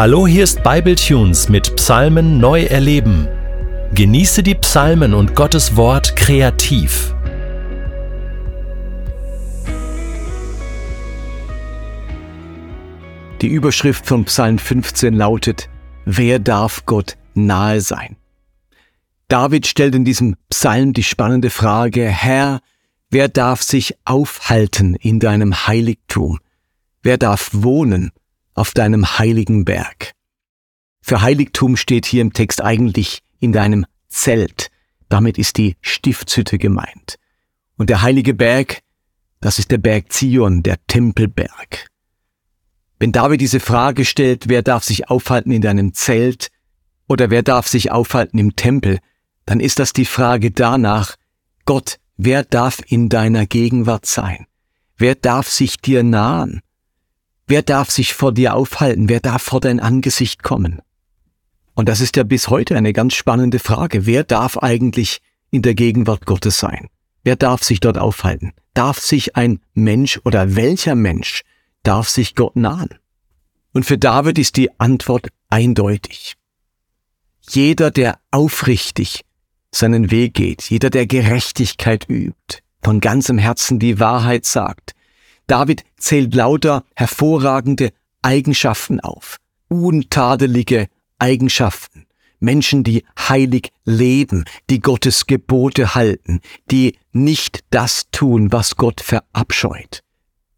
Hallo, hier ist Bibletunes mit Psalmen neu erleben. Genieße die Psalmen und Gottes Wort kreativ. Die Überschrift von Psalm 15 lautet, Wer darf Gott nahe sein? David stellt in diesem Psalm die spannende Frage, Herr, wer darf sich aufhalten in deinem Heiligtum? Wer darf wohnen auf deinem heiligen Berg. Für Heiligtum steht hier im Text eigentlich in deinem Zelt. Damit ist die Stiftshütte gemeint. Und der heilige Berg, das ist der Berg Zion, der Tempelberg. Wenn David diese Frage stellt, wer darf sich aufhalten in deinem Zelt oder wer darf sich aufhalten im Tempel, dann ist das die Frage danach, Gott, wer darf in deiner Gegenwart sein? Wer darf sich dir nahen? Wer darf sich vor dir aufhalten? Wer darf vor dein Angesicht kommen? Und das ist ja bis heute eine ganz spannende Frage. Wer darf eigentlich in der Gegenwart Gottes sein? Wer darf sich dort aufhalten? Darf sich ein Mensch oder welcher Mensch darf sich Gott nahen? Und für David ist die Antwort eindeutig. Jeder, der aufrichtig seinen Weg geht, jeder, der Gerechtigkeit übt, von ganzem Herzen die Wahrheit sagt, David zählt lauter hervorragende Eigenschaften auf, untadelige Eigenschaften, Menschen, die heilig leben, die Gottes Gebote halten, die nicht das tun, was Gott verabscheut.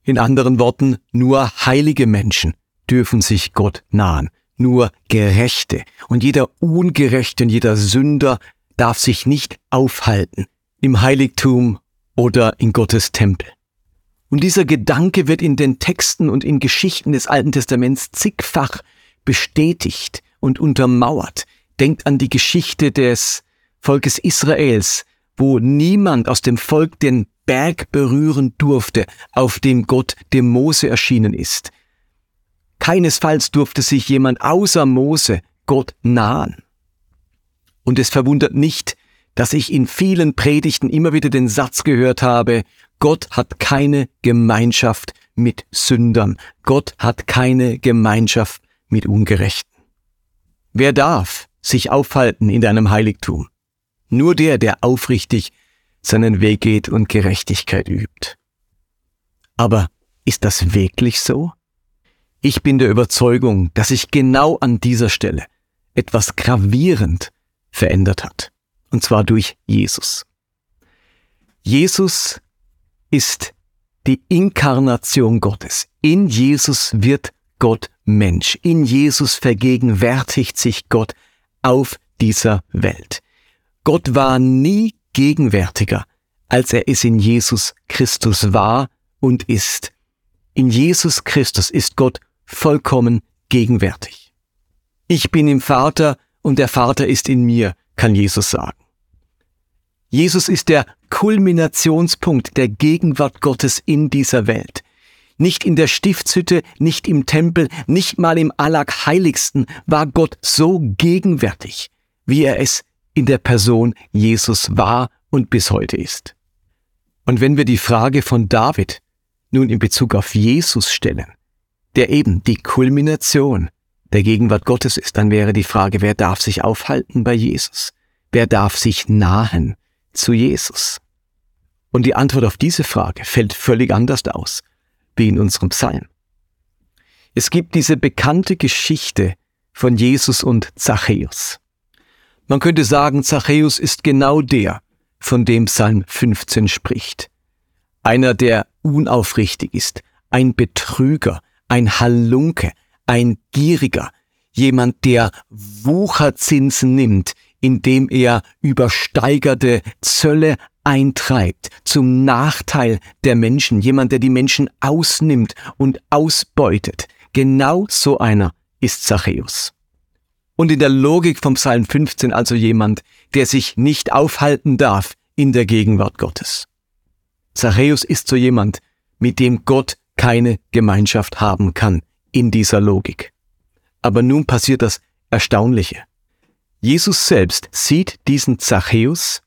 In anderen Worten, nur heilige Menschen dürfen sich Gott nahen, nur Gerechte, und jeder Ungerechte und jeder Sünder darf sich nicht aufhalten im Heiligtum oder in Gottes Tempel. Und dieser Gedanke wird in den Texten und in Geschichten des Alten Testaments zigfach bestätigt und untermauert. Denkt an die Geschichte des Volkes Israels, wo niemand aus dem Volk den Berg berühren durfte, auf dem Gott dem Mose erschienen ist. Keinesfalls durfte sich jemand außer Mose Gott nahen. Und es verwundert nicht, dass ich in vielen Predigten immer wieder den Satz gehört habe, Gott hat keine Gemeinschaft mit Sündern. Gott hat keine Gemeinschaft mit Ungerechten. Wer darf sich aufhalten in deinem Heiligtum? Nur der, der aufrichtig seinen Weg geht und Gerechtigkeit übt. Aber ist das wirklich so? Ich bin der Überzeugung, dass sich genau an dieser Stelle etwas gravierend verändert hat. Und zwar durch Jesus. Jesus ist die Inkarnation Gottes. In Jesus wird Gott Mensch. In Jesus vergegenwärtigt sich Gott auf dieser Welt. Gott war nie gegenwärtiger, als er es in Jesus Christus war und ist. In Jesus Christus ist Gott vollkommen gegenwärtig. Ich bin im Vater und der Vater ist in mir, kann Jesus sagen. Jesus ist der Kulminationspunkt der Gegenwart Gottes in dieser Welt. Nicht in der Stiftshütte, nicht im Tempel, nicht mal im Allerheiligsten war Gott so gegenwärtig, wie er es in der Person Jesus war und bis heute ist. Und wenn wir die Frage von David nun in Bezug auf Jesus stellen, der eben die Kulmination der Gegenwart Gottes ist, dann wäre die Frage, wer darf sich aufhalten bei Jesus? Wer darf sich nahen? Zu Jesus? Und die Antwort auf diese Frage fällt völlig anders aus, wie in unserem Psalm. Es gibt diese bekannte Geschichte von Jesus und Zachäus. Man könnte sagen, Zachäus ist genau der, von dem Psalm 15 spricht. Einer, der unaufrichtig ist, ein Betrüger, ein Halunke, ein Gieriger, jemand, der Wucherzinsen nimmt, indem er übersteigerte Zölle eintreibt zum Nachteil der Menschen, jemand, der die Menschen ausnimmt und ausbeutet. Genau so einer ist Zachäus. Und in der Logik vom Psalm 15 also jemand, der sich nicht aufhalten darf in der Gegenwart Gottes. Zachäus ist so jemand, mit dem Gott keine Gemeinschaft haben kann in dieser Logik. Aber nun passiert das Erstaunliche. Jesus selbst sieht diesen Zachäus,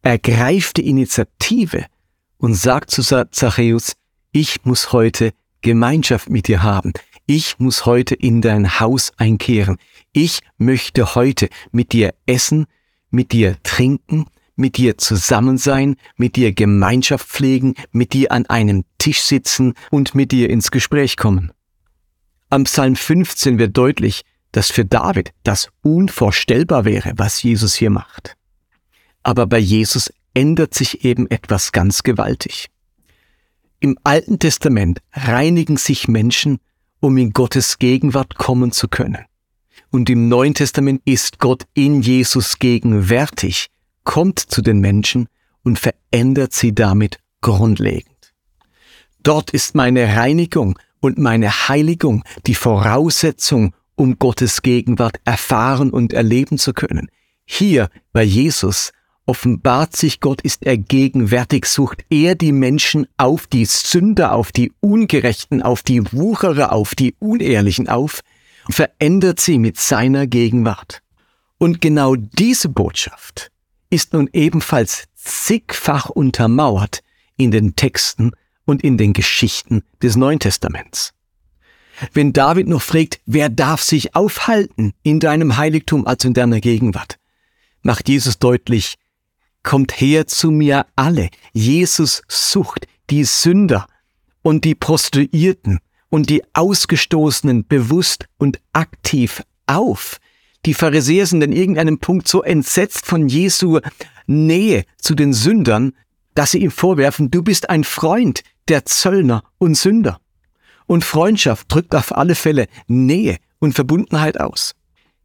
ergreift die Initiative und sagt zu Zachäus, ich muss heute Gemeinschaft mit dir haben. ich muss heute in dein Haus einkehren. Ich möchte heute mit dir essen, mit dir trinken, mit dir zusammen sein, mit dir Gemeinschaft pflegen, mit dir an einem Tisch sitzen und mit dir ins Gespräch kommen. Am Psalm 15 wird deutlich, dass für David das unvorstellbar wäre, was Jesus hier macht. Aber bei Jesus ändert sich eben etwas ganz gewaltig. Im Alten Testament reinigen sich Menschen, um in Gottes Gegenwart kommen zu können. Und im Neuen Testament ist Gott in Jesus gegenwärtig, kommt zu den Menschen und verändert sie damit grundlegend. Dort ist meine Reinigung und meine Heiligung die Voraussetzung, um Gottes Gegenwart erfahren und erleben zu können. Hier bei Jesus offenbart sich Gott, ist er gegenwärtig, sucht er die Menschen auf, die Sünder, auf die Ungerechten, auf die Wucherer, auf die Unehrlichen auf, verändert sie mit seiner Gegenwart. Und genau diese Botschaft ist nun ebenfalls zigfach untermauert in den Texten und in den Geschichten des Neuen Testaments. Wenn David noch fragt, wer darf sich aufhalten in deinem Heiligtum als in deiner Gegenwart, macht Jesus deutlich, kommt her zu mir alle. Jesus sucht die Sünder und die Prostituierten und die Ausgestoßenen bewusst und aktiv auf. Die Pharisäer sind in irgendeinem Punkt so entsetzt von Jesu Nähe zu den Sündern, dass sie ihm vorwerfen, du bist ein Freund der Zöllner und Sünder. Und Freundschaft drückt auf alle Fälle Nähe und Verbundenheit aus.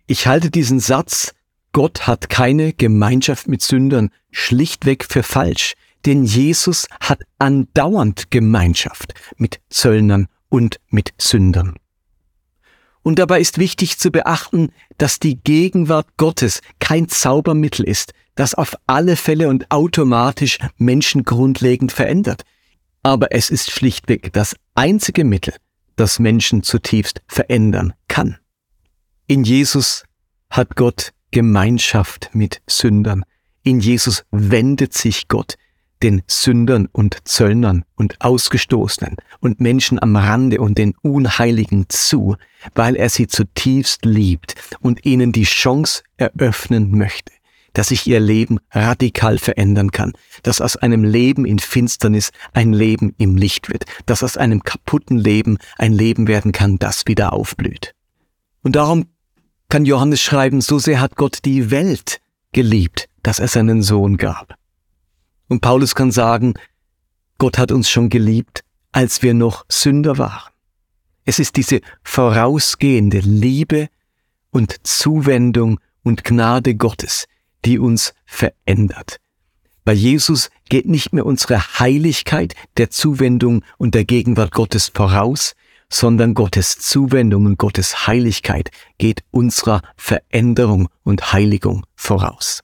Ich halte diesen Satz Gott hat keine Gemeinschaft mit Sündern schlichtweg für falsch, denn Jesus hat andauernd Gemeinschaft mit Zöllnern und mit Sündern. Und dabei ist wichtig zu beachten, dass die Gegenwart Gottes kein Zaubermittel ist, das auf alle Fälle und automatisch Menschen grundlegend verändert. Aber es ist schlichtweg das einzige Mittel, das Menschen zutiefst verändern kann. In Jesus hat Gott Gemeinschaft mit Sündern. In Jesus wendet sich Gott den Sündern und Zöllnern und Ausgestoßenen und Menschen am Rande und den Unheiligen zu, weil er sie zutiefst liebt und ihnen die Chance eröffnen möchte, dass sich ihr Leben radikal verändern kann, dass aus einem Leben in Finsternis ein Leben im Licht wird, dass aus einem kaputten Leben ein Leben werden kann, das wieder aufblüht. Und darum kann Johannes schreiben, so sehr hat Gott die Welt geliebt, dass er seinen Sohn gab. Und Paulus kann sagen, Gott hat uns schon geliebt, als wir noch Sünder waren. Es ist diese vorausgehende Liebe und Zuwendung und Gnade Gottes, die uns verändert. Bei Jesus geht nicht mehr unsere Heiligkeit der Zuwendung und der Gegenwart Gottes voraus, sondern Gottes Zuwendung und Gottes Heiligkeit geht unserer Veränderung und Heiligung voraus.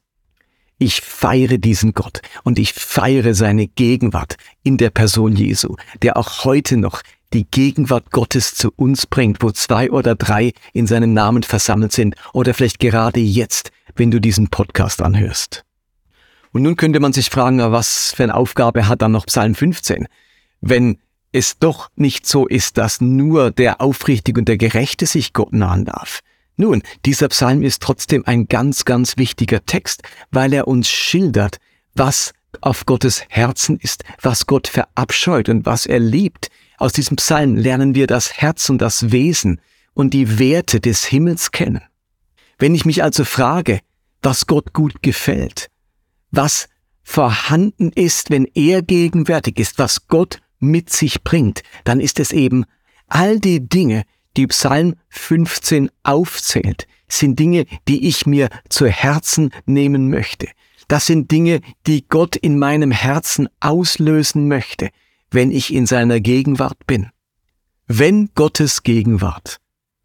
Ich feiere diesen Gott und ich feiere seine Gegenwart in der Person Jesu, der auch heute noch die Gegenwart Gottes zu uns bringt, wo zwei oder drei in seinem Namen versammelt sind oder vielleicht gerade jetzt, wenn du diesen Podcast anhörst. Und nun könnte man sich fragen, was für eine Aufgabe hat dann noch Psalm 15? Wenn es doch nicht so ist, dass nur der Aufrichtige und der Gerechte sich Gott nahen darf. Nun, dieser Psalm ist trotzdem ein ganz, ganz wichtiger Text, weil er uns schildert, was auf Gottes Herzen ist, was Gott verabscheut und was er liebt. Aus diesem Psalm lernen wir das Herz und das Wesen und die Werte des Himmels kennen. Wenn ich mich also frage, was Gott gut gefällt, was vorhanden ist, wenn er gegenwärtig ist, was Gott mit sich bringt, dann ist es eben all die Dinge, die Psalm 15 aufzählt, sind Dinge, die ich mir zu Herzen nehmen möchte. Das sind Dinge, die Gott in meinem Herzen auslösen möchte, wenn ich in seiner Gegenwart bin. Wenn Gottes Gegenwart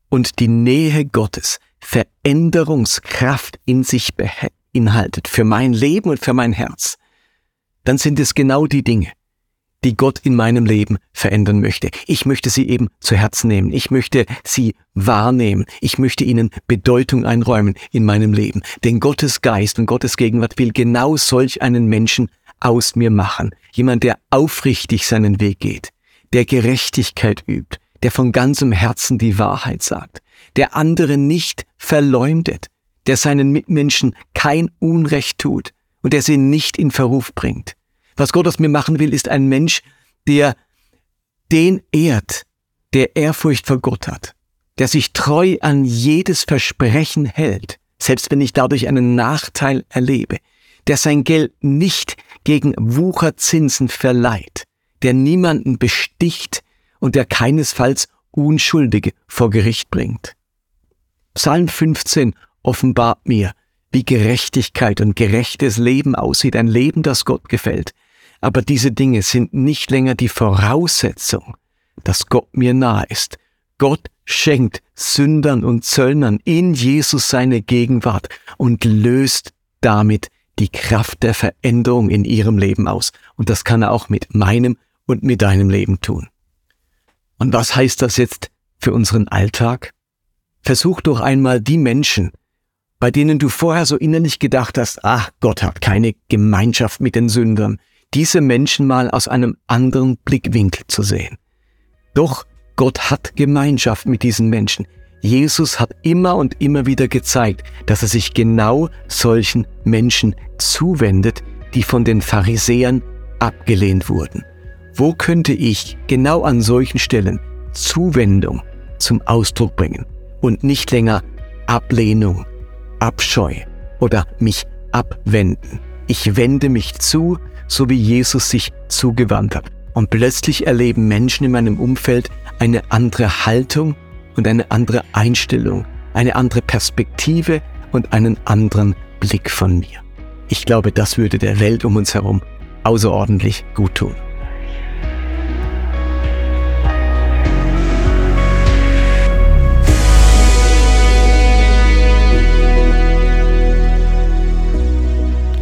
und die Nähe Gottes Veränderungskraft in sich beinhaltet für mein Leben und für mein Herz, dann sind es genau die Dinge, die Gott in meinem Leben verändern möchte. Ich möchte sie eben zu Herzen nehmen. Ich möchte sie wahrnehmen. Ich möchte ihnen Bedeutung einräumen in meinem Leben. Denn Gottes Geist und Gottes Gegenwart will genau solch einen Menschen aus mir machen. Jemand, der aufrichtig seinen Weg geht, der Gerechtigkeit übt, der von ganzem Herzen die Wahrheit sagt, der andere nicht verleumdet, der seinen Mitmenschen kein Unrecht tut und der sie nicht in Verruf bringt. Was Gott aus mir machen will, ist ein Mensch, der den ehrt, der Ehrfurcht vor Gott hat, der sich treu an jedes Versprechen hält, selbst wenn ich dadurch einen Nachteil erlebe, der sein Geld nicht gegen Wucherzinsen verleiht, der niemanden besticht und der keinesfalls Unschuldige vor Gericht bringt. Psalm 15 offenbart mir, wie Gerechtigkeit und gerechtes Leben aussieht, ein Leben, das Gott gefällt. Aber diese Dinge sind nicht länger die Voraussetzung, dass Gott mir nahe ist. Gott schenkt Sündern und Zöllnern in Jesus seine Gegenwart und löst damit die Kraft der Veränderung in ihrem Leben aus. Und das kann er auch mit meinem und mit deinem Leben tun. Und was heißt das jetzt für unseren Alltag? Versuch doch einmal die Menschen, bei denen du vorher so innerlich gedacht hast, ach, Gott hat keine Gemeinschaft mit den Sündern, diese Menschen mal aus einem anderen Blickwinkel zu sehen. Doch Gott hat Gemeinschaft mit diesen Menschen. Jesus hat immer und immer wieder gezeigt, dass er sich genau solchen Menschen zuwendet, die von den Pharisäern abgelehnt wurden. Wo könnte ich genau an solchen Stellen Zuwendung zum Ausdruck bringen und nicht länger Ablehnung, Abscheu oder mich abwenden? Ich wende mich zu, so wie Jesus sich zugewandt hat. Und plötzlich erleben Menschen in meinem Umfeld eine andere Haltung und eine andere Einstellung, eine andere Perspektive und einen anderen Blick von mir. Ich glaube, das würde der Welt um uns herum außerordentlich gut tun.